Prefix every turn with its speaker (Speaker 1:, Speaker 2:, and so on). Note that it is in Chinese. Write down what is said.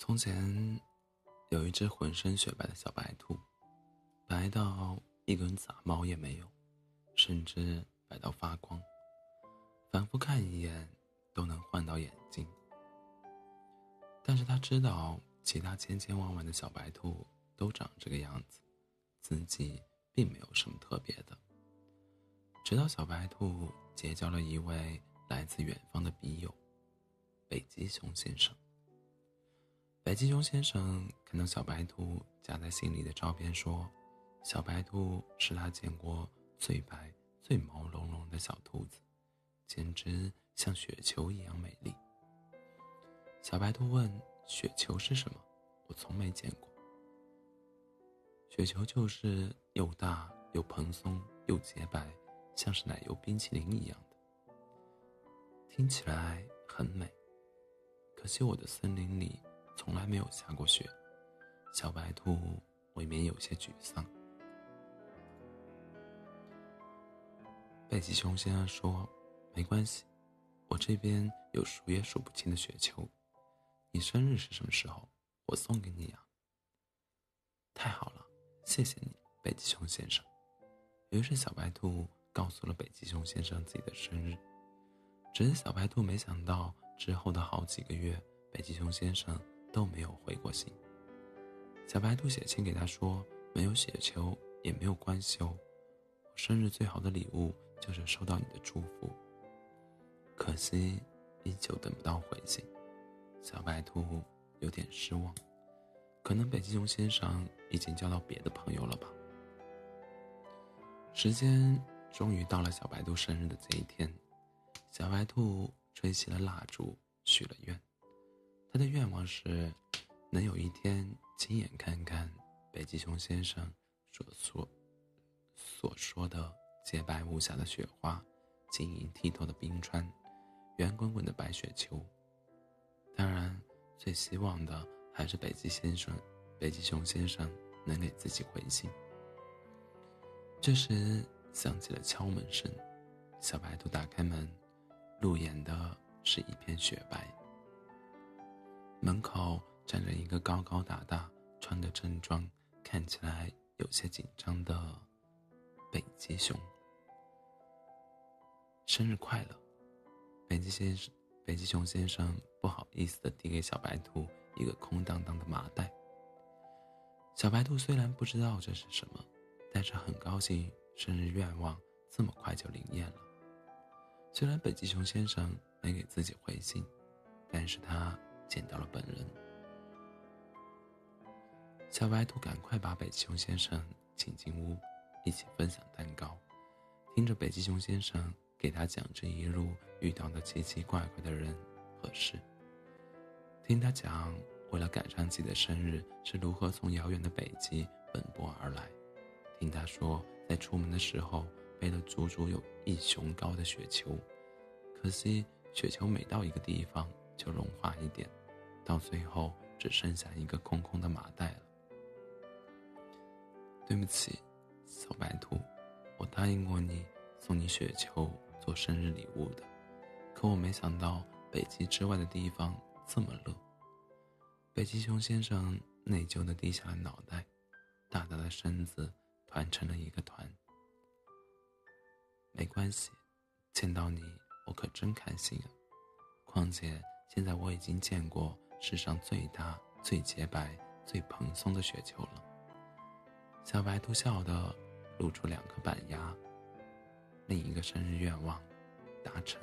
Speaker 1: 从前，有一只浑身雪白的小白兔，白到一根杂毛也没有，甚至白到发光，反复看一眼都能换到眼睛。但是他知道，其他千千万万的小白兔都长这个样子，自己并没有什么特别的。直到小白兔结交了一位来自远方的笔友——北极熊先生。北极熊先生看到小白兔夹在心里的照片，说：“小白兔是他见过最白、最毛茸茸的小兔子，简直像雪球一样美丽。”小白兔问：“雪球是什么？我从没见过。”雪球就是又大又蓬松又洁白，像是奶油冰淇淋一样的，听起来很美。可惜我的森林里。从来没有下过雪，小白兔未免有些沮丧。北极熊先生说：“没关系，我这边有数也数不清的雪球。你生日是什么时候？我送给你呀。”太好了，谢谢你，北极熊先生。于是小白兔告诉了北极熊先生自己的生日。只是小白兔没想到，之后的好几个月，北极熊先生。都没有回过信。小白兔写信给他说：“没有雪球也没有关系哦，我生日最好的礼物就是收到你的祝福。”可惜，依旧等不到回信。小白兔有点失望，可能北极熊先生已经交到别的朋友了吧。时间终于到了小白兔生日的这一天，小白兔吹熄了蜡烛，许了愿。他的愿望是，能有一天亲眼看看北极熊先生所说所说的洁白无瑕的雪花，晶莹剔透的冰川，圆滚滚的白雪球。当然，最希望的还是北极先生、北极熊先生能给自己回信。这时响起了敲门声，小白兔打开门，入眼的是一片雪白。门口站着一个高高大大、穿着正装、看起来有些紧张的北极熊。生日快乐，北极先生！北极熊先生不好意思的递给小白兔一个空荡荡的麻袋。小白兔虽然不知道这是什么，但是很高兴生日愿望这么快就灵验了。虽然北极熊先生没给自己回信，但是他。见到了本人，小白兔赶快把北极熊先生请进屋，一起分享蛋糕，听着北极熊先生给他讲这一路遇到的奇奇怪怪的人和事，听他讲为了赶上自己的生日是如何从遥远的北极奔波而来，听他说在出门的时候背了足足有一熊高的雪球，可惜雪球每到一个地方就融化一点。到最后只剩下一个空空的麻袋了。对不起，小白兔，我答应过你送你雪球做生日礼物的，可我没想到北极之外的地方这么热。北极熊先生内疚的低下了脑袋，大大的身子团成了一个团。没关系，见到你我可真开心啊！况且现在我已经见过。世上最大、最洁白、最蓬松的雪球了。小白兔笑得露出两颗板牙，另一个生日愿望达成。